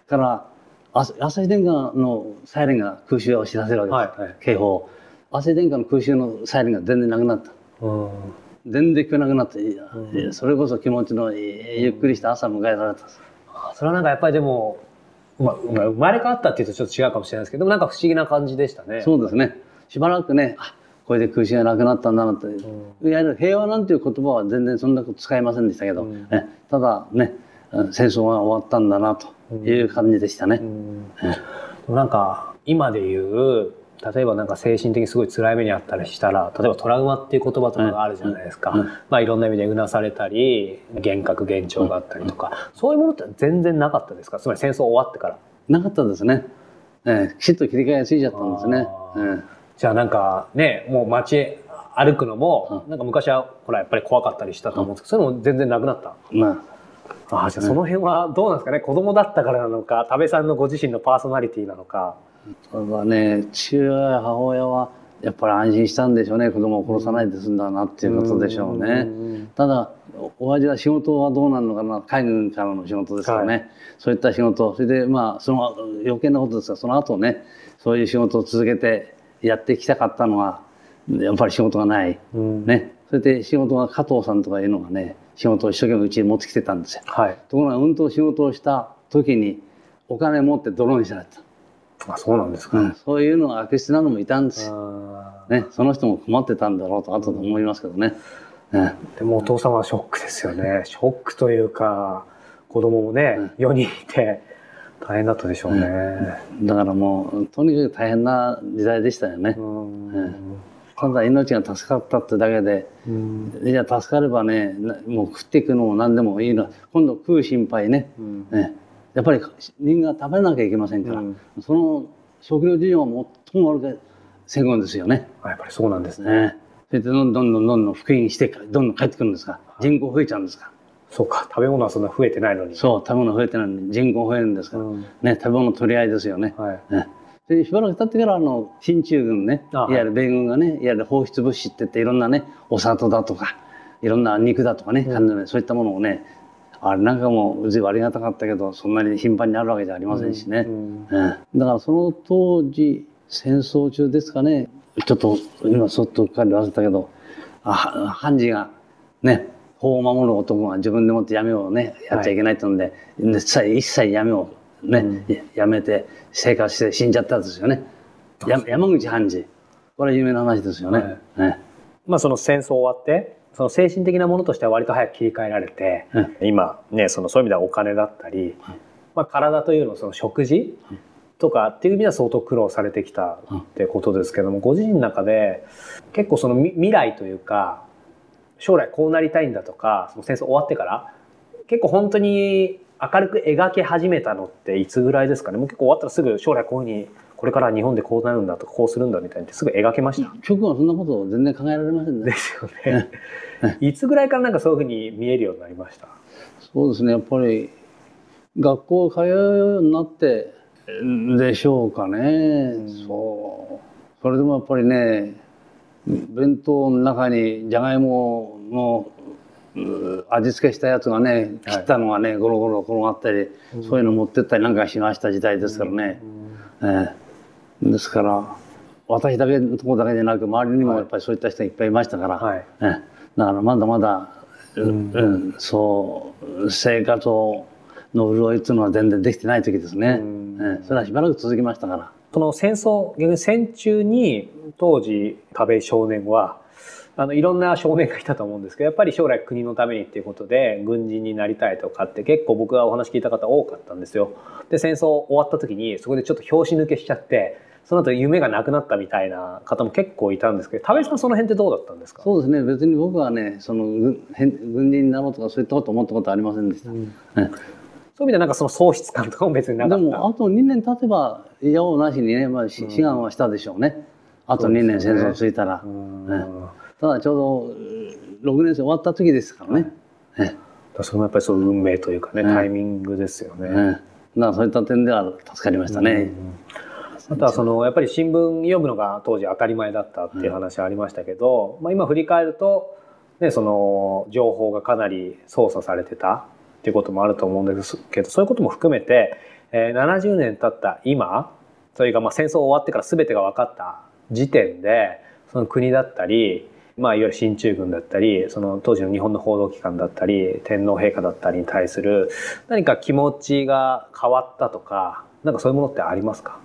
からあ朝日電化のサイレンが空襲を知らせるわけです、
はい。はい
警報朝日電化の空襲のサイレンが全然なくなった。
うん。
全然聞こえなくなって、いやいやそれこそ気持ちのいいゆっくりした朝迎えられた。んです
それはなんかやっぱりでも、ま生まれ変わったっていうとちょっと違うかもしれないですけどなんか不思議な感じでしたね。
そうですね。しばらくねあこれで空襲がなくなったんだなって、いわゆる平和なんていう言葉は全然そんなこと使いませんでしたけど、
うん。
ねただね戦争が終わったんだなという感じでしたね。
うん。なんか今で言う例えばなんか精神的にすごい辛い目にあったりしたら例えばトラウマっていう言葉とかがあるじゃないですか、
うん。うん。
まあいろんな意味でうなされたり幻覚幻聴があったりとか、そういうものって全然なかったですか？つまり戦争終わってから。
なかったですね。ええ。きちっと切り替えがついちゃったんですね。
あー。じゃあなんかねもう街歩くのも、なんか昔はほらやっぱり怖かったりしたと思うんですけど、そういうのも全然なくなった？
ええまあ
ああじゃあその辺はどうなんですかね？子供だったからなのか多部さんのご自身のパーソナリティなのか。
それはね。父親や母親はやっぱり安心したんでしょうね。子供を殺さないで済んだなっていうことでしょうね。ただお親父は仕事はどうなるのかな？海軍からの仕事ですからね、
は
そういった仕事。それでまあその余計なことですがその後ねそういう仕事を続けてやってきたかったのはやっぱり仕事がない、
うん。
ね。それで仕事が加藤さんとかいうのがね仕事を一生懸命うちに持ってきてたんですよ。
はい。
ところが運動仕事をした時にお金持ってドローンにされた、
あそうなんですか。
うん、そういうのが悪質なのもいたんですよ。
あ
ね、その人も困ってたんだろうと後で思いますけどね。ね
ーでもお父様はショックですよね。ショックというか子供もね、
うん
4人いて大変だったでしょうね。
だからもうとにかく大変な時代でしたよね。
うん
ただ命が助かったってだけで、
うん。
じゃあ助かればねなもう食っていくのも何でもいいの。今度食う心配ね,、
うん。
ね。やっぱり人間は食べなきゃいけませんから、
うん。
その食料事情が最も悪く戦後ですよね。
あやっぱりそうなんですね。
ね。それでどんどんどんどん復員してどんどん帰ってくるんですか。ら人口増えちゃうんですか。ら
そうか食べ物はそんな増えてないのに。
そう食べ物増えてないのに人口増えるんですか。ら、
うん。
ね食べ物取り合いですよね、
はい。
ねでしばらく経ってからあの進駐軍ねい。わゆる米軍がねいわゆる放出物資って言っていろんなねお砂糖だとかいろんな肉だとかね、缶詰そういったものをねあれなんかもう随分ありがたかったけどそんなに頻繁にあるわけじゃありませんしね、
うん
うん。だからその当時戦争中ですかねちょっと今そっとうっかり忘れたけどあは判事がね法を守る男が自分でもって闇をねやっちゃいけないってので、一切一切闇をね、ややめて生活して死んじゃったんですよね。や山口判事。これは有名な話ですよね、
はい。
ね。
まあその戦争終わってその精神的なものとしては割と早く切り替えられて、
うん。
今ねそのそういう意味ではお金だったり、まあ、体というのその食事とかっていう意味では相当苦労されてきたってことですけどもご自身の中で結構そのみ未来というか将来こうなりたいんだとかその戦争終わってから結構本当に明るく描き始めたのっていつぐらいですかね？もう結構終わったらすぐ将来こういうふうにこれから日本でこうなるんだとかこうするんだみたいにすぐ描けました？
直後はそんなこと全然考えられませんね。
ですよね。いつぐらいからなんかそういうふうに見えるようになりました？
そうですねやっぱり学校通うようになってでしょうかね、そう。それでもやっぱりね弁当の中にじゃがいものう味付けしたやつがね切ったのがね、ゴロゴロ転がったり、そういうの持ってったりなんかしました時代ですからね、ええ。ですから私だけのとこだけじゃなく周りにもやっぱりそういった人がいっぱいいましたから、
はい。
ええ。だからまだまだ、うんうん。そう生活の潤いっていうのは全然できてない時ですね、
うん。
ええ。それはしばらく続きましたから。
その戦争逆に戦中に当時田部井少年はあのいろんな少年がいたと思うんですけどやっぱり将来国のためにっていうことで軍人になりたいとかって結構僕がお話聞いた方多かったんですよ。で戦争終わった時にそこでちょっと拍子抜けしちゃってその後夢がなくなったみたいな方も結構いたんですけど田部井さんその辺ってどうだったんですか？
そうですね。別に僕はねその軍変軍人になろうとかそういったこと思ったことはありませんでした、え
そういう意味ではなんかその喪失感とかも別になかった？
えでもあと2年経てばいやおうなしにね、まあ、し志願はしたでしょうね。あと2年戦争ついたら、
うん。
ええただちょうど6年生終わった時ですからね、ええ。
それもやっぱりそう運命というかね、タイミングですよね。
ええ。だからそういった点では助かりましたね、
あとはそのやっぱり新聞読むのが当時当たり前だったっていう話ありましたけど、まあ、今振り返ると、ね、その情報がかなり操作されてたっていうこともあると思うんですけどそういうことも含めて、えー70年経った今それがまあ戦争終わってから全てが分かった時点でその国だったり、まあ、いわゆる進駐軍だったりその当時の日本の報道機関だったり天皇陛下だったりに対する何か気持ちが変わったとかなんかそういうものってありますか？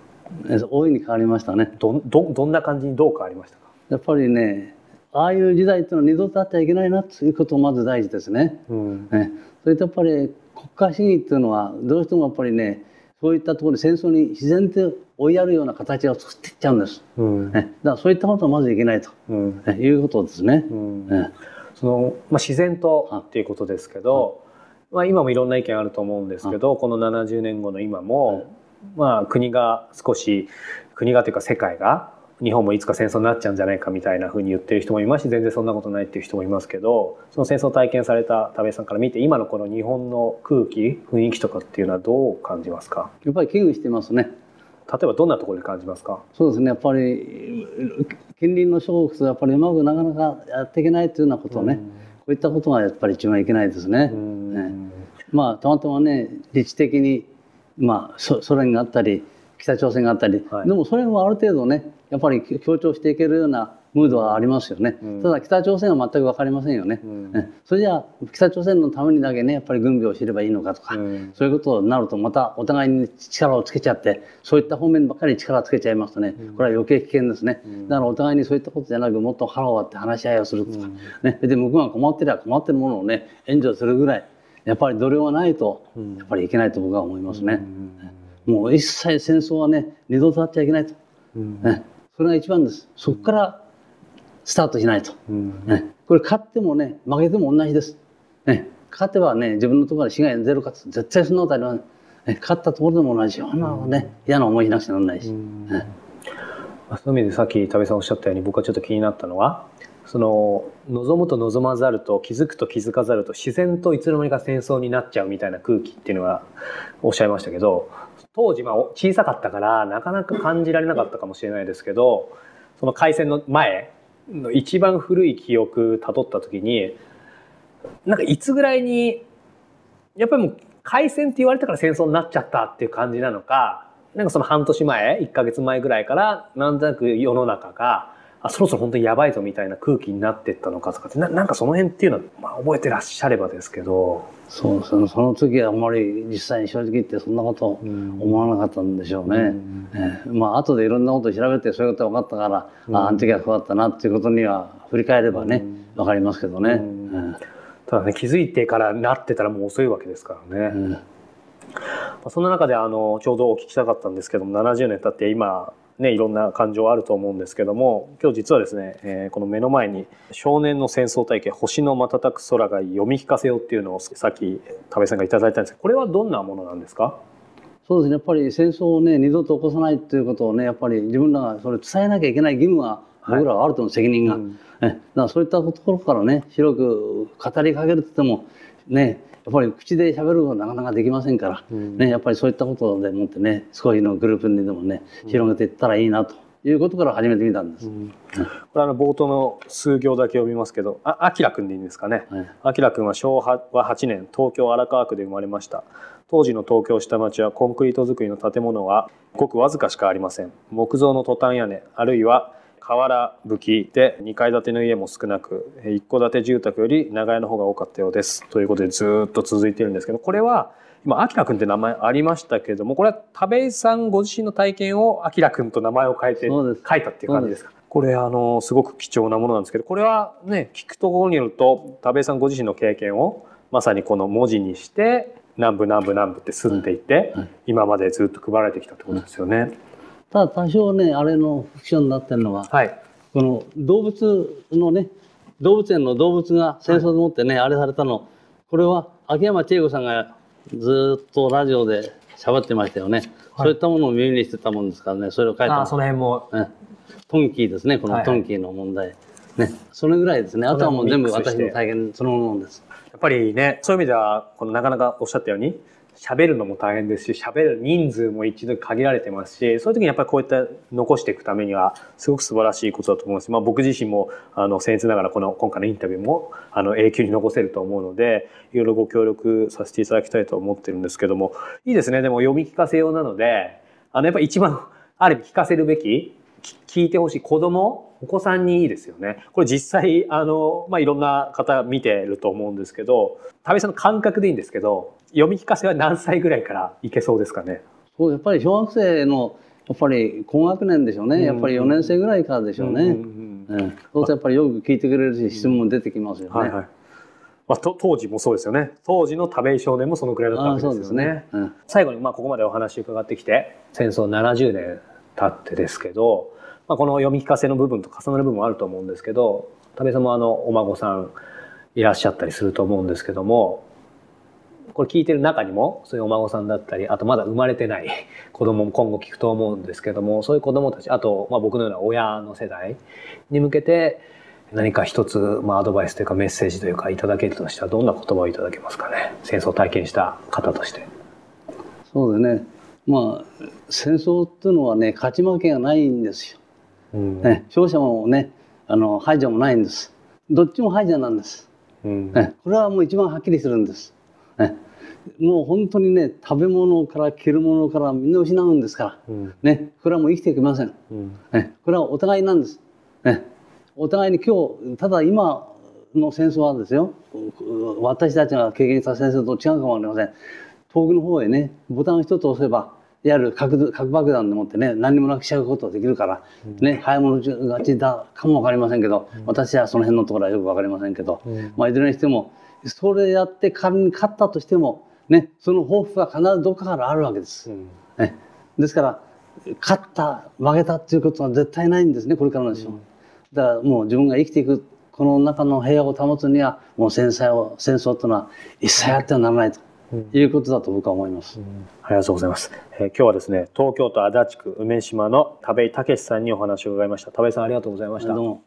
ええ大いに変わりましたね。
どんどんどんな感じにどう変わりましたか、
やっぱりねああいう時代っていうのは二度とあってはいけないなということまず大事ですね。
うん。
ねそれとやっぱり国家主義っていうのはどうしてもやっぱりねそういったところに戦争に自然と追いやるような形を作っていっちゃうんです。
うん。
ね、だからそういったことはまずいけないと、
うん。
ねいうことですね。
うん。
ね。
そのまあ、自然とっていうことですけど、まあ、今もいろんな意見あると思うんですけど、この70年後の今も、まあ、国が少し国がというか世界が日本もいつか戦争になっちゃうんじゃないかみたいなふうに言ってる人もいますし全然そんなことないっていう人もいますけどその戦争を体験された田部井さんから見て今のこの日本の空気雰囲気とかっていうのはどう感じますか？
やっぱり危惧してますね。
例えばどんなところで感じますか？
そうですねやっぱり近隣の諸国とやっぱりうまくなかなかやっていけないというようなことをね、こういったことがやっぱり一番いけないですね。
うん
ねまあたまたまね立地的に、まあ、ソソ連があったり北朝鮮があったり、
はい。
でもそれもある程度ねやっぱり強調していけるようなムードはありますよね、
うん。
ただ北朝鮮は全く分かりませんよね、
ん。
ねそれじゃあ北朝鮮のためにだけねやっぱり軍備を知ればいいのかとか、
うん。
そういうことになるとまたお互いに力をつけちゃってそういった方面ばっかり力をつけちゃいますとねこれは余計危険ですね、だからお互いにそういったことじゃなくもっと腹を割って話し合いをするとか、ね、で向こうが困ってりゃ困ってるものをね援助するぐらいやっぱり度量がないとやっぱりいけないと僕は思いますね。もう一切戦争はね二度とあっちゃいけないと、ね、それが一番です。そこからスタートしないと、ね、これ勝ってもね負けても同じです、ね、勝てばね自分のところで市外ゼロ勝つ絶対そんなことありません、ね、勝ったところでも同じよ。うなね嫌な思いしなくちゃならないし、ね。
まあそういう意味でさっき田部さんおっしゃったように僕はちょっと気になったのはその望むと望まざると気づくと気づかざると自然といつの間にか戦争になっちゃうみたいな空気っていうのはおっしゃいましたけど当時まあ小さかったからなかなか感じられなかったかもしれないですけどその開戦の前の一番古い記憶たどった時になんかいつぐらいにやっぱりもう開戦って言われたから戦争になっちゃったっていう感じなのかなんかその半年前1か月前ぐらいからなんとなく世の中があそろそろ本当にやばいぞみたいな空気になってったのかとかってななんかその辺っていうのは、まあ、覚えてらっしゃればですけど。
そうそのその時はあんまり実際に正直言ってそんなこと思わなかったんでしょうね。うん。えー、まあ後でいろんなことを調べてそういうことが分かったから、うん、ああの時はこうだったなっていうことには振り返ればね、うん、分かりますけどね。うん。
ただね気づいてからなってたらもう遅いわけですからね。そんな中であのちょうどお聞きしたかったんですけども70年経って今ね、いろんな感情あると思うんですけども今日実はですね、えー、この目の前に「少年の戦争体験星の瞬く空が読み聞かせよ」っていうのをさっき田部さんがいただいたんですけどこれはどんなものなんですか？
そうですねやっぱり戦争をね二度と起こさないっていうことをねやっぱり自分らがそれ伝えなきゃいけない義務が僕らはあると思う、はい、責任が、うん、だからそういったところからね広く語りかけるって言ってもねやっぱり口で喋るのはなかなかできませんから、うん、ね、やっぱりそういったことでもってね少しのグループにでもね広げていったらいいなということから始めてみたんです。うん、こ
れあの冒頭の数行だけ読みますけど、あ、あきらくんでいいんですかね？あきらくんは昭和8年東京荒川区で生まれました。当時の東京下町はコンクリート造りの建物はごくわずかしかありません。木造のトタン屋根あるいは瓦葺きで2階建ての家も少なく一戸建て住宅より長屋の方が多かったようです。ということでずっと続いてるんですけどこれは今あきらくんって名前ありましたけれどもこれは田部井さんご自身の体験をあきらくんと名前を変えて書いたっていう感じですか？これあのすごく貴重なものなんですけどこれはね聞くところによると田部井さんご自身の経験をまさにこの文字にして南部南部南部って住んでいて、今までずっと配られてきたってことですよね。
ただ多少ねあれのフィクションになってるのは、はい、この動物のね動物園の動物が戦争でもってね、はい、あれされたの。これは秋山千恵子さんがずっとラジオで喋ってましたよね、はい、そういったものを耳にしてたもんですからねそれを書いた
その辺も、
ね、トンキーですねこのトンキーの問題、ね。それぐらいですね。あとはもう全部私の体験そのものです。
やっぱりねそういう意味ではこのなかなかおっしゃったように喋るのも大変ですし喋る人数も一度限られてますしそういう時にやっぱりこういった残していくためにはすごく素晴らしいことだと思うし、まあ、僕自身もあの僭越ながらこの今回のインタビューもあの永久に残せると思うのでいろいろご協力させていただきたいと思ってるんですけどもいいですねでも読み聞かせ用なのであのやっぱ一番ある意味聞かせるべき聞いてほしい子供お子さんにいいですよね。これ実際あの、まあ、いろんな方見てると思うんですけど田部さんの感覚でいいんですけど読み聞かせは何歳ぐらいからいけそうですかね？
そうやっぱり小学生のやっぱり高学年でしょうね、やっぱり4年生ぐらいからでしょうね、うんうん、そうするとやっぱりよく聞いてくれるし質問も出てきますよね、はいはい。
まあ、と当時もそうですよね。当時の田部井少年もそのくらいだったわけですよね、ね。うん、最後にまあここまでお話伺ってきて戦争70年経ってですけど、まあ、この読み聞かせの部分と重なる部分もあると思うんですけど田部さんもあのお孫さんいらっしゃったりすると思うんですけどもこれ聞いてる中にもそういうお孫さんだったりあとまだ生まれてない 子供も今後聞くと思うんですけどもそういう子供たちあと、まあ、僕のような親の世代に向けて何か一つ、まあ、アドバイスというかメッセージというかいただけるとしたらどんな言葉をいただけますかね？戦争を体験した方として。
そうですねまあ戦争っていうのはね勝ち負けがないんですよ。うん、ね、勝者もねあの敗者もないんです。どっちも敗者なんです。うん、ね、これはもう一番はっきりするんです。ね、もう本当にね食べ物から着るものからみんな失うんですから、うん、ね、これはもう生きていけません、うん、ね、これはお互いなんです、ね、お互いに今日ただ今の戦争はですよ私たちが経験した戦争と違うかもしれません。遠くの方へねボタン一つ押せばいわゆる核核爆弾でもってね何にもなくしちゃうことができるから、うん、ね早物勝ちだかも分かりませんけど、うん、私はその辺のところはよく分かりませんけど、まあ、いずれにしてもそれやって仮に勝ったとしてもね、その抱負は必ずどっかからあるわけです。うん、ね、ですから勝った負けたっていうことは絶対ないんですねこれからのでしょう。うん、だからもう自分が生きていくこの中の平和を保つにはもう戦争を戦争というのは一切あってはならないと。いうことだと僕は思います、うん、
ありがとうございます、えー、今日はですね東京都足立区梅島の田部井武さんにお話を伺いました。田部井さんありがとうございました。どうも